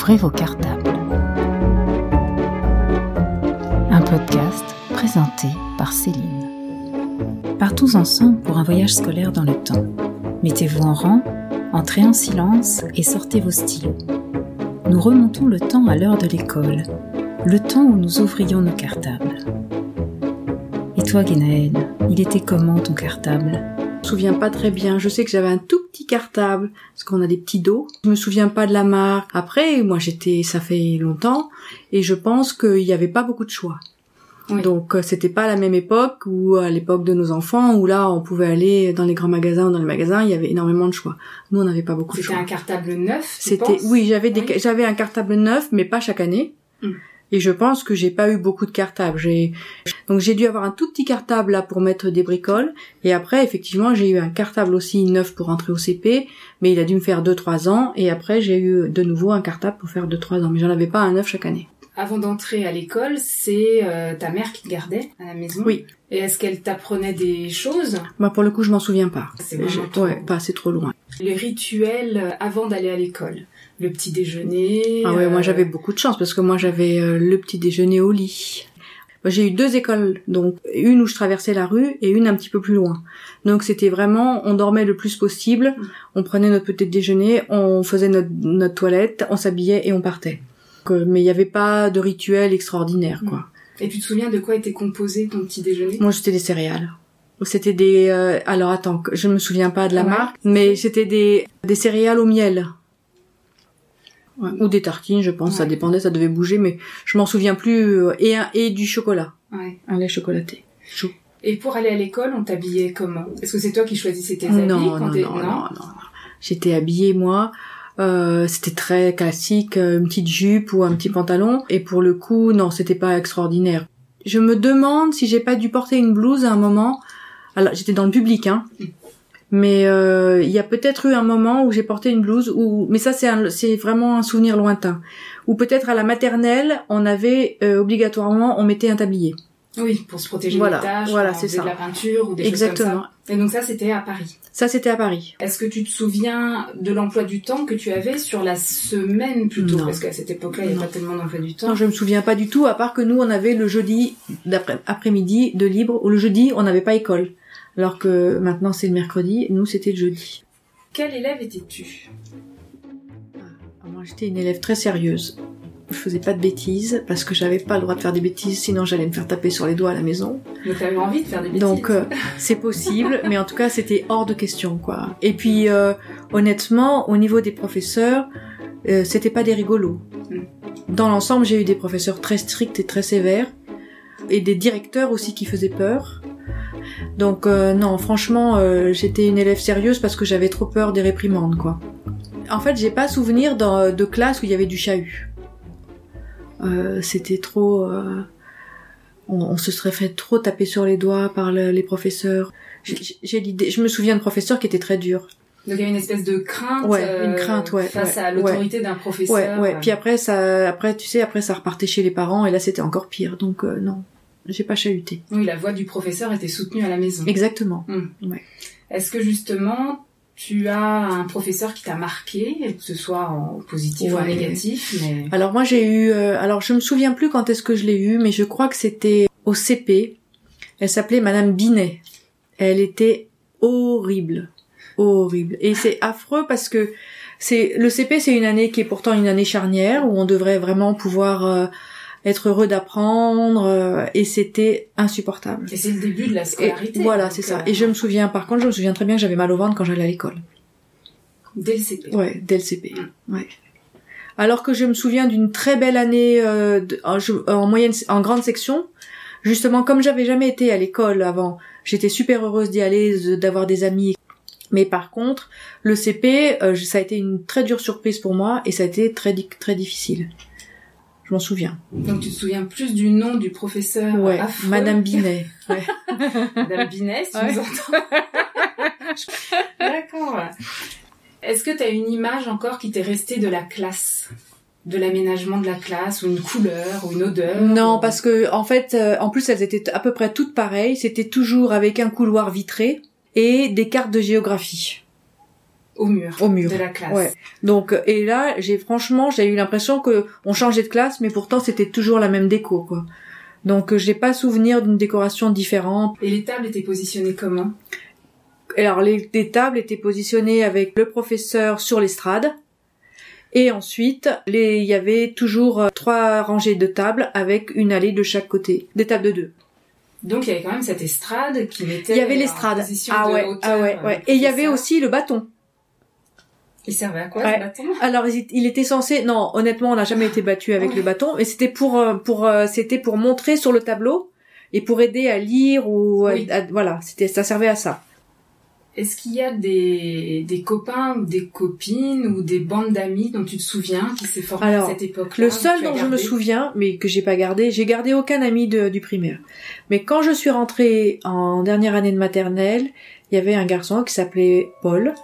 Ouvrez vos cartables. Un podcast présenté par Céline. Partons ensemble pour un voyage scolaire dans le temps. Mettez-vous en rang, entrez en silence et sortez vos stylos. Nous remontons le temps à l'heure de l'école, le temps où nous ouvrions nos cartables. Et toi, Guénaël, il était comment ton cartable? Me souviens pas très bien. Je sais que j'avais un tout petit cartable parce qu'on a des petits dos. Je me souviens pas de la marque. Après, moi j'étais, ça fait longtemps et je pense qu'il n'y avait pas beaucoup de choix. Oui. Donc euh, c'était pas la même époque où à l'époque de nos enfants où là on pouvait aller dans les grands magasins ou dans les magasins, il y avait énormément de choix. Nous on n'avait pas beaucoup de C'était choix. un cartable neuf. C'était oui, j'avais des Oui. j'avais un cartable neuf mais pas chaque année. Mm. Et je pense que j'ai pas eu beaucoup de cartables. J'ai donc j'ai dû avoir un tout petit cartable là pour mettre des bricoles et après effectivement, j'ai eu un cartable aussi neuf pour entrer au CP, mais il a dû me faire 2 3 ans et après j'ai eu de nouveau un cartable pour faire 2 3 ans, mais j'en avais pas un neuf chaque année. Avant d'entrer à l'école, c'est euh, ta mère qui te gardait à la maison. Oui. Et est-ce qu'elle t'apprenait des choses? Moi pour le coup, je m'en souviens pas. C'est vraiment Je- trop- ouais, pas c'est trop loin. Les rituels euh, avant d'aller à l'école. Le petit déjeuner. Ah ouais, moi euh, j'avais beaucoup de chance parce que moi j'avais euh, le petit déjeuner au lit. Moi, J'ai eu deux écoles, donc une où je traversais la rue et une un petit peu plus loin. Donc c'était vraiment, on dormait le plus possible, on prenait notre petit déjeuner, on faisait notre, notre toilette, on s'habillait et on partait. Donc, euh, mais il n'y avait pas de rituel extraordinaire, quoi. Et tu te souviens de quoi était composé ton petit déjeuner? Moi c'était des céréales. C'était des, euh, alors attends, je me souviens pas de la Ouais. marque, mais c'était des des céréales au miel. Ouais, Ou des tartines, je pense, ça dépendait, ça devait bouger, mais je m'en souviens plus. euh, Et, un, et du chocolat, Ouais. un lait chocolaté. Chaud. Et pour aller à l'école, on t'habillait comment? Est-ce que c'est toi qui choisissais tes habits Non, quand non, non, non, non, non. J'étais habillée, moi. Euh, c'était très classique, euh, une petite jupe ou un petit pantalon. Et pour le coup, non, c'était pas extraordinaire. Je me demande si j'ai pas dû porter une blouse à un moment. Alors, j'étais dans le public, hein. Mais euh, il y a peut-être eu un moment où j'ai porté une blouse, ou mais ça c'est c'est vraiment un souvenir lointain. Ou peut-être à la maternelle, on avait euh, obligatoirement, on mettait un tablier. Oui, pour se protéger Voilà, des taches, voilà, c'est ça. de la peinture ou des Exactement. choses comme ça. Et donc ça, c'était à Paris. Ça c'était à Paris. Est-ce que tu te souviens de l'emploi du temps que tu avais sur la semaine plutôt? Non. Parce qu'à cette époque-là, il n'y a pas tellement d'emploi du temps. Non, je me souviens pas du tout, à part que nous, on avait le jeudi d'après après-midi de libre, ou le jeudi, on n'avait pas école. Alors que maintenant, c'est le mercredi, nous, c'était le jeudi. Quel élève étais-tu? Ah, Moi, j'étais une élève très sérieuse. Je faisais pas de bêtises, parce que j'avais pas le droit de faire des bêtises, sinon j'allais me faire taper sur les doigts à la maison. Donc t'avais envie de faire des bêtises Donc, euh, c'est possible, mais en tout cas, c'était hors de question, quoi. Et puis, euh, honnêtement, au niveau des professeurs, euh, c'était pas des rigolos. Mm. Dans l'ensemble, j'ai eu des professeurs très stricts et très sévères, et des directeurs aussi qui faisaient peur. Donc, euh, non, franchement, euh, j'étais une élève sérieuse parce que j'avais trop peur des réprimandes, quoi. En fait, j'ai pas souvenir dans- de classe où il y avait du chahut. Euh, c'était trop. euh, on, on se serait fait trop taper sur les doigts par le- les professeurs. J'ai- l'idée, je me souviens de professeurs qui étaient très durs. Donc il y avait une espèce de crainte, Ouais, euh, une crainte, ouais, face ouais, à l'autorité d'un professeur. Ouais, ouais. euh. Puis après, ça, après, tu sais, après, ça repartait chez les parents et là, c'était encore pire. Donc euh, non, j'ai pas chahuté. Oui, la voix du professeur était soutenue à la maison. Exactement. Est-ce que justement tu as un professeur qui t'a marqué, que ce soit en positif ou en négatif, mais Alors moi, j'ai eu, euh, alors je me souviens plus quand est-ce que je l'ai eu, mais je crois que c'était au CP. Elle s'appelait Madame Binet. Elle était horrible, horrible. Et c'est affreux parce que c'est le CP, c'est une année qui est pourtant une année charnière où on devrait vraiment pouvoir euh, être heureux d'apprendre euh, et c'était insupportable. et c'est le début de la Et scolarité. voilà, c'est ça. euh, Et je me souviens, par contre, je me souviens très bien que j'avais mal au ventre quand j'allais à l'école. dès le CP. Ouais, dès le CP. Ouais. Alors que je me souviens d'une très belle année euh, de- en, je- en moyenne, en grande section. Justement, comme j'avais jamais été à l'école avant, j'étais super heureuse d'y aller, d'avoir des amis. Mais par contre, le CP, euh, ça a été une très dure surprise pour moi et ça a été très très difficile. Je m'en souviens. Donc tu te souviens plus du nom du professeur Ouais, affreux, Madame Binet. Ouais. Madame Binet, si tu Ouais. nous entends. D'accord. Est-ce que tu as une image encore qui t'est restée de la classe? De l'aménagement de la classe, ou une couleur, ou une odeur Non, ou- parce que en fait, euh, en plus elles étaient à peu près toutes pareilles. C'était toujours avec un couloir vitré et des cartes de géographie. Au mur, au mur de la classe. Ouais. Donc et là, j'ai franchement, j'ai eu l'impression que on changeait de classe, mais pourtant c'était toujours la même déco, quoi. Donc j'ai pas souvenir d'une décoration différente. Et les tables étaient positionnées comment? Alors les, les tables étaient positionnées avec le professeur sur l'estrade. Et ensuite, les, il y avait toujours euh, trois rangées de tables avec une allée de chaque côté, des tables de deux. Donc il y avait quand même cette estrade qui mettait Il y avait l'estrade. Ah de ouais, hauteur, ah ouais, euh, ouais. Et il y avait ça. aussi le bâton. Il servait à quoi Ouais. ce bâton? Alors il était censé non honnêtement on n'a jamais été battu avec le bâton mais c'était pour euh, pour euh, c'était pour montrer sur le tableau et pour aider à lire ou Oui. à- voilà c'était ça servait à ça. Est-ce qu'il y a des, des copains ou des copines ou des bandes d'amis dont tu te souviens qui s'est formé Alors, à cette époque-là Le seul dont je me souviens mais que j'ai pas gardé j'ai gardé aucun ami de- du primaire. Mais quand je suis rentrée en dernière année de maternelle il y avait un garçon qui s'appelait Paul.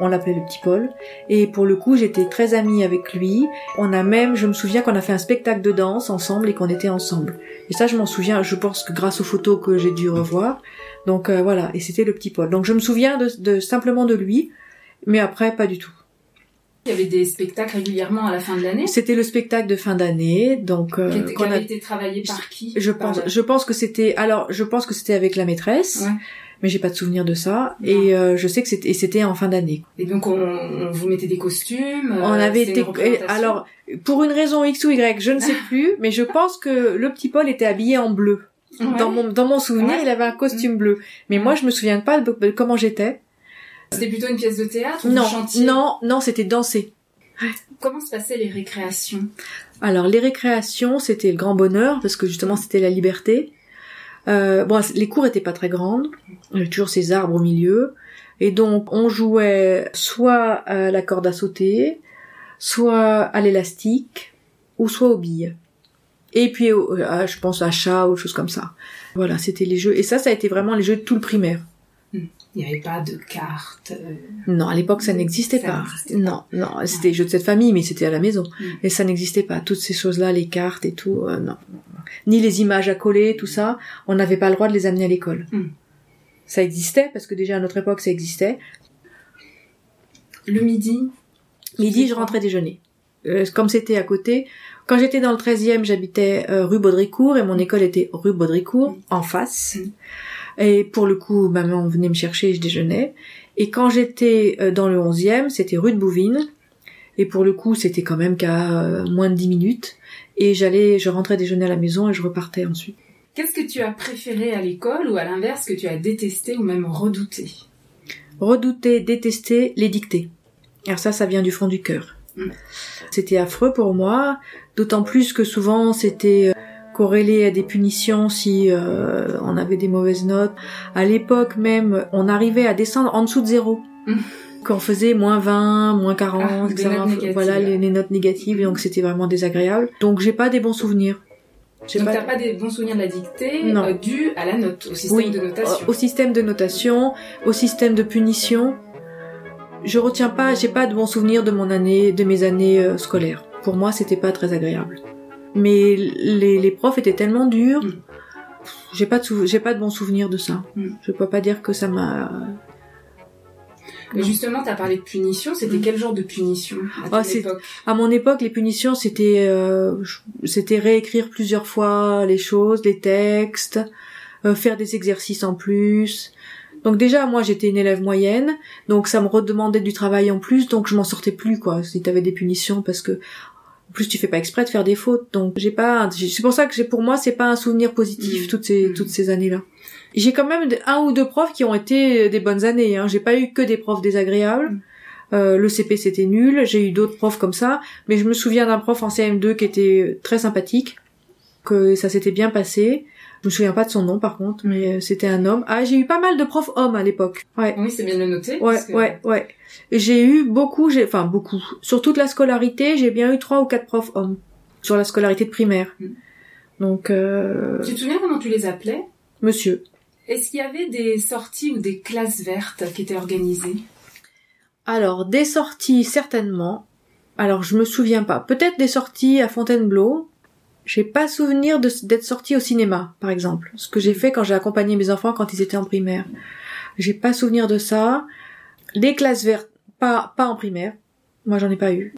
On l'appelait le petit Paul. Et pour le coup, j'étais très amie avec lui. On a même, je me souviens qu'on a fait un spectacle de danse ensemble et qu'on était ensemble. Et ça, je m'en souviens, je pense que grâce aux photos que j'ai dû revoir. Donc euh, voilà, et c'était le petit Paul. Donc je me souviens de, de- simplement de lui, mais après, pas du tout. Il y avait des spectacles régulièrement à la fin de l'année? C'était le spectacle de fin d'année, donc euh, qui, étaient- qui qu'on a- avaient été travaillés par qui? je Par pense, je pense que c'était, alors je pense que c'était avec la maîtresse, Ouais. Mais j'ai pas de souvenir de ça. Non. Et euh, je sais que c'était, c'était en fin d'année. Et donc on, on vous mettait des costumes. euh, On avait c'était été, alors pour une raison X ou Y, je ne sais plus, mais je pense que le petit Paul était habillé en bleu. Ouais. Dans mon dans mon souvenir, Ouais. il avait un costume bleu. Mais moi, je me souviens pas de, de comment j'étais. C'était plutôt une pièce de théâtre Non, chantier? Non, non, c'était danser. Comment se passaient les récréations? Alors les récréations, c'était le grand bonheur parce que justement c'était la liberté. Euh, bon, les cours étaient pas très grandes, il y avait toujours ces arbres au milieu, et donc on jouait soit à la corde à sauter, soit à l'élastique, ou soit aux billes. Et puis, à- je pense à chat ou choses comme ça. Voilà, c'était les jeux. Et ça, ça a été vraiment les jeux de tout le primaire. Il n'y avait pas de cartes. euh, Non, à l'époque, ça n'existait pas. Non, non, c'était les jeux de cette famille, mais c'était à la maison. Mm. Et ça n'existait pas. Toutes ces choses-là, les cartes et tout, euh, non. Ni les images à coller, tout ça, on n'avait pas le droit de les amener à l'école. Mm. Ça existait, parce que déjà à notre époque, ça existait. Le midi, Midi, je rentrais déjeuner. Euh, comme c'était à côté, quand j'étais dans le 13e, j'habitais euh, rue Baudricourt et mon école était rue Baudricourt, Mm. en face. Et pour le coup, maman venait me chercher et je déjeunais. Et quand j'étais euh, dans le 11e, c'était rue de Bouvines. Et pour le coup, c'était quand même qu'à euh, moins de 10 minutes. Et j'allais, je rentrais déjeuner à la maison et je repartais ensuite. qu'est-ce que tu as préféré à l'école ou à l'inverse que tu as détesté ou même redouté? Redouter, détester les dictées. Alors ça, ça vient du fond du cœur. Mm. C'était affreux pour moi, d'autant plus que souvent c'était euh, corrélé à des punitions si euh, on avait des mauvaises notes. À l'époque même, on arrivait à descendre en dessous de zéro. Mm. Qu'on faisait moins 20, moins 40, Ah, etc. Voilà les, les notes négatives, donc c'était vraiment désagréable. Donc j'ai pas des bons souvenirs. Donc pas- t'as pas des bons souvenirs de la dictée Non. euh, dû à la note, au système Oui, de notation. au système de notation, au système de punition. Je retiens pas, j'ai pas de bons souvenirs de mon année, de mes années euh, scolaires. Pour moi, c'était pas très agréable. Mais les, les profs étaient tellement durs, Mm. j'ai pas de j'ai pas de bons souvenirs de ça. Mm. Je peux pas dire que ça m'a. Justement, t'as parlé de punition, c'était Mm. quel genre de punition à ton Ah, c'est- époque? À mon époque, les punitions, c'était euh, c'était réécrire plusieurs fois les choses, les textes, euh, faire des exercices en plus. Donc déjà, moi, j'étais une élève moyenne, donc ça me redemandait du travail en plus, donc je m'en sortais plus, quoi, si t'avais des punitions, parce que plus tu fais pas exprès de faire des fautes, donc j'ai pas. C'est pour ça que j'ai, pour moi, c'est pas un souvenir positif Mm. toutes ces Mm. toutes ces années-là. J'ai quand même un ou deux profs qui ont été des bonnes années. Hein. J'ai pas eu que des profs désagréables. Mm. Euh, le CP c'était nul. J'ai eu d'autres profs comme ça, mais je me souviens d'un prof en CM2 qui était très sympathique, que ça s'était bien passé. Je me souviens pas de son nom par contre, mais euh, c'était un homme. Ah, j'ai eu pas mal de profs hommes à l'époque. Ouais. Oui, c'est bien de le noter. Ouais, parce que- ouais, ouais. J'ai eu beaucoup, j'ai, enfin beaucoup. Sur toute la scolarité, j'ai bien eu trois ou quatre profs hommes sur la scolarité de primaire. Mm. Donc, euh, Tu te souviens comment tu les appelais? monsieur. Est-ce qu'il y avait des sorties ou des classes vertes qui étaient organisées? Alors, des sorties, certainement. Alors, je me souviens pas. Peut-être des sorties à Fontainebleau. J'ai pas souvenir d'être sortie au cinéma, par exemple. Ce que j'ai fait quand j'ai accompagné mes enfants quand ils étaient en primaire. J'ai pas souvenir de ça. Les classes vertes, Pas, pas en primaire. Moi, j'en ai pas eu.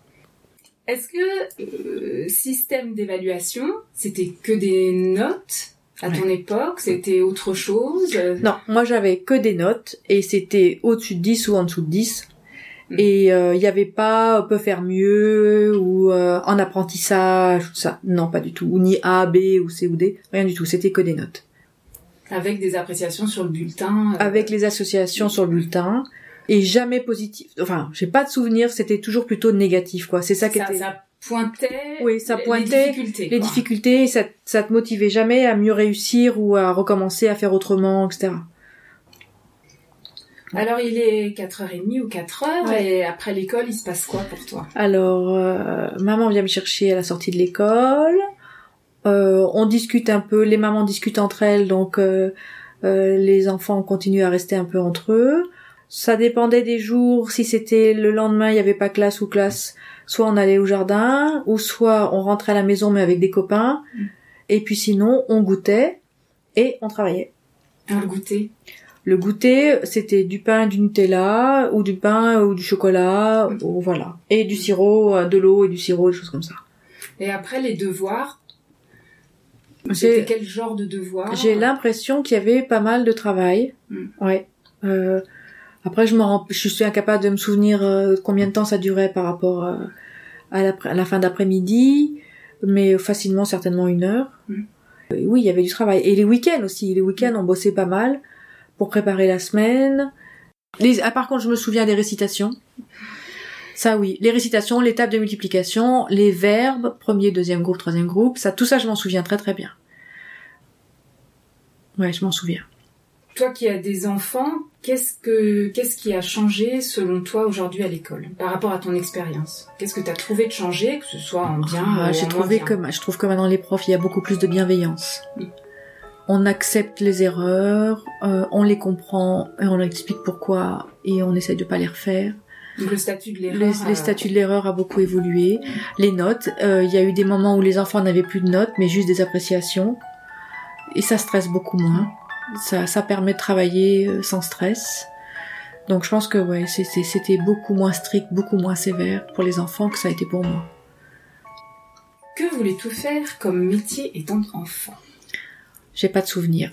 Est-ce que euh, système d'évaluation, c'était que des notes à ton époque? C'était autre chose? Non, moi j'avais que des notes et c'était au-dessus de 10 ou en dessous de 10. Mm. Et il n'y avait pas peut faire mieux ou euh, en apprentissage, tout ça. Non, pas du tout. Ou ni A, B ou C ou D. Rien du tout. C'était que des notes. Avec des appréciations sur le bulletin euh, Avec les associations sur le bulletin. Et jamais positif. Enfin, j'ai pas de souvenir, c'était toujours plutôt négatif, quoi. C'est ça qui était... ça pointait Oui, ça pointait les difficultés. les difficultés, ça, ça te motivait jamais à mieux réussir ou à recommencer à faire autrement, etc. Alors il est 4h30 ou 4h Ouais. et après l'école, il se passe quoi pour toi? Alors, euh, maman vient me chercher à la sortie de l'école. Euh, on discute un peu, les mamans discutent entre elles, donc euh, les enfants continuent à rester un peu entre eux. Ça dépendait des jours, si c'était le lendemain, il n'y avait pas classe ou classe, soit on allait au jardin, ou soit on rentrait à la maison mais avec des copains, Mm. et puis sinon on goûtait et on travaillait. Un goûter Le goûter, c'était du pain, du Nutella, ou du pain ou du chocolat, ou voilà. Et du sirop, euh, de l'eau et du sirop, des choses comme ça. Et après les devoirs C'était quel genre de devoirs? J'ai l'impression qu'il y avait pas mal de travail. Mm. Ouais. Euh, après, je me rends, je suis incapable de me souvenir euh, combien de temps ça durait par rapport euh, à, la, à la fin d'après-midi, mais facilement certainement une heure. Mm. Euh, oui, il y avait du travail. Et les week-ends aussi. Les week-ends, on bossait pas mal pour préparer la semaine. Les, ah, par contre, je me souviens des récitations. Ça oui, les récitations, les tables de multiplication, les verbes, premier, deuxième groupe, troisième groupe, ça, tout ça, je m'en souviens très très bien. Ouais, je m'en souviens. Toi qui as des enfants, qu'est-ce que qu'est-ce qui a changé selon toi aujourd'hui à l'école par rapport à ton expérience? Qu'est-ce que tu as trouvé de changer, que ce soit en bien Ah, ou j'ai trouvé que je trouve que maintenant les profs, il y a beaucoup plus de bienveillance. On accepte les erreurs, euh, on les comprend et on leur explique pourquoi et on essaye de pas les refaire. Donc le statut de l'erreur. euh, statuts de l'erreur a beaucoup évolué. Les notes, euh, il y a eu des moments où les enfants n'avaient plus de notes, mais juste des appréciations. Et ça stresse beaucoup moins. Ça, ça permet de travailler euh, sans stress. Donc je pense que ouais, c'était beaucoup moins strict, beaucoup moins sévère pour les enfants que ça a été pour moi. Que voulais-tu faire comme métier étant enfant? J'ai pas de souvenir.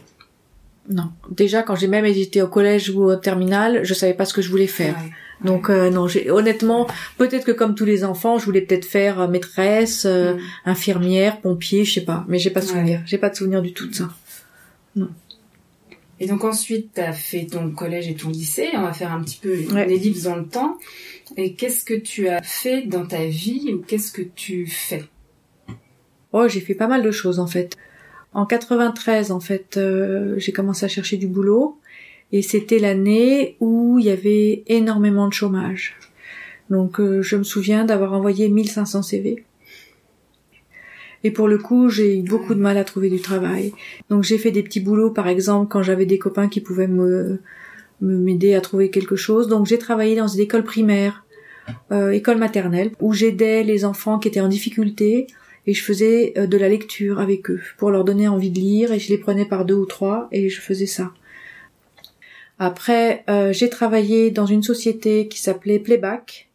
Non. Déjà, quand j'ai même été au collège ou au terminal, je savais pas ce que je voulais faire. Ouais. Donc euh, non, j'ai honnêtement, peut-être que comme tous les enfants, je voulais peut-être faire euh, maîtresse, euh, Mm. infirmière, pompier, je sais pas, mais j'ai pas de Ouais. souvenir. J'ai pas de souvenir du tout de ça. Et donc ensuite, tu as fait ton collège et ton lycée. On va faire un petit peu Ouais. ellipse dans le temps. Et qu'est-ce que tu as fait dans ta vie ou qu'est-ce que tu fais? Oh, j'ai fait pas mal de choses en fait. En 93, en fait, euh, j'ai commencé à chercher du boulot et c'était l'année où il y avait énormément de chômage. Donc euh, je me souviens d'avoir envoyé 1500 CV. Et pour le coup, j'ai eu beaucoup de mal à trouver du travail. Donc j'ai fait des petits boulots, par exemple, quand j'avais des copains qui pouvaient me m'aider à trouver quelque chose. Donc j'ai travaillé dans une école primaire, euh, école maternelle, où j'aidais les enfants qui étaient en difficulté et je faisais euh, de la lecture avec eux pour leur donner envie de lire et je les prenais par deux ou trois et je faisais ça. Après, euh, j'ai travaillé dans une société qui s'appelait Playback,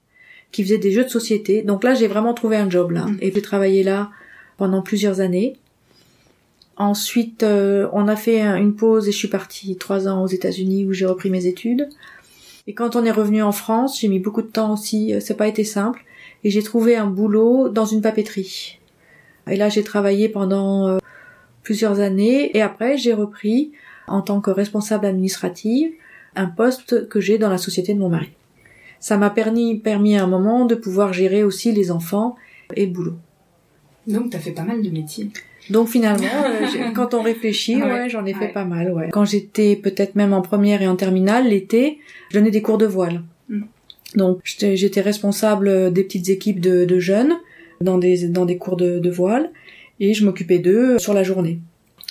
qui faisait des jeux de société. Donc là, j'ai vraiment trouvé un job là Mhm. et j'ai travaillé là pendant plusieurs années. Ensuite, euh, on a fait un- une pause et je suis partie trois ans aux États-Unis où j'ai repris mes études. Et quand on est revenu en France, j'ai mis beaucoup de temps aussi. euh, Ça n'a pas été simple et j'ai trouvé un boulot dans une papeterie. Et là, j'ai travaillé pendant euh, plusieurs années et après, j'ai repris en tant que responsable administrative un poste que j'ai dans la société de mon mari. Ça m'a permis, permis à un moment de pouvoir gérer aussi les enfants et le boulot. Donc tu as fait pas mal de métiers. Donc finalement, euh, quand on réfléchit, Ouais, ouais, j'en ai fait pas mal. Ouais. Quand j'étais peut-être même en première et en terminale, l'été, je donnais des cours de voile. Mm. Donc j'étais j'étais responsable des petites équipes de, de jeunes dans des dans des cours de, de voile et je m'occupais d'eux sur la journée.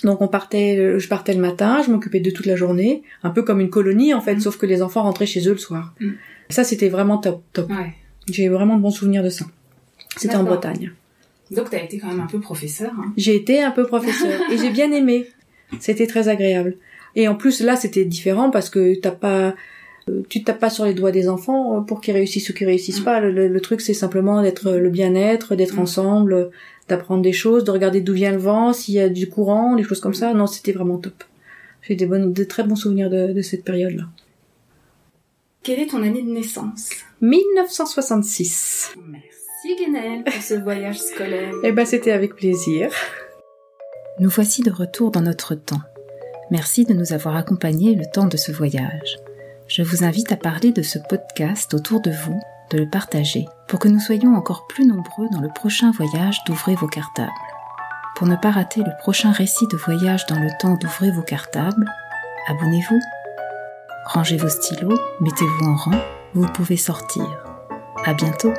Donc on partait, je partais le matin, je m'occupais d'eux toute la journée, un peu comme une colonie en fait, Mm. sauf que les enfants rentraient chez eux le soir. Mm. Ça c'était vraiment top, top. Ouais. J'ai vraiment de bons souvenirs de ça. C'était en. Bretagne. Donc tu as été quand même un peu professeur. Hein. J'ai été un peu professeur et j'ai bien aimé. C'était très agréable. Et en plus là c'était différent parce que t'as pas Euh, tu tapes pas sur les doigts des enfants euh, pour qu'ils réussissent ou qu'ils réussissent pas. Le, truc, c'est simplement d'être le bien-être, d'être mm. ensemble, d'apprendre des choses, de regarder d'où vient le vent, s'il y a du courant, des choses comme ça. Non, c'était vraiment top. J'ai des bonnes, de très bons souvenirs de, de cette période-là. Quelle est ton année de naissance? 1966. Merci Guénel pour ce voyage scolaire. Eh ben c'était avec plaisir. Nous voici de retour dans notre temps. Merci de nous avoir accompagnés le temps de ce voyage. Je vous invite à parler de ce podcast autour de vous, de le partager, pour que nous soyons encore plus nombreux dans le prochain voyage d'Ouvrez vos cartables. Pour ne pas rater le prochain récit de voyage dans le temps d'Ouvrez vos cartables, abonnez-vous Rangez vos stylos, mettez-vous en rang, vous pouvez sortir. À bientôt!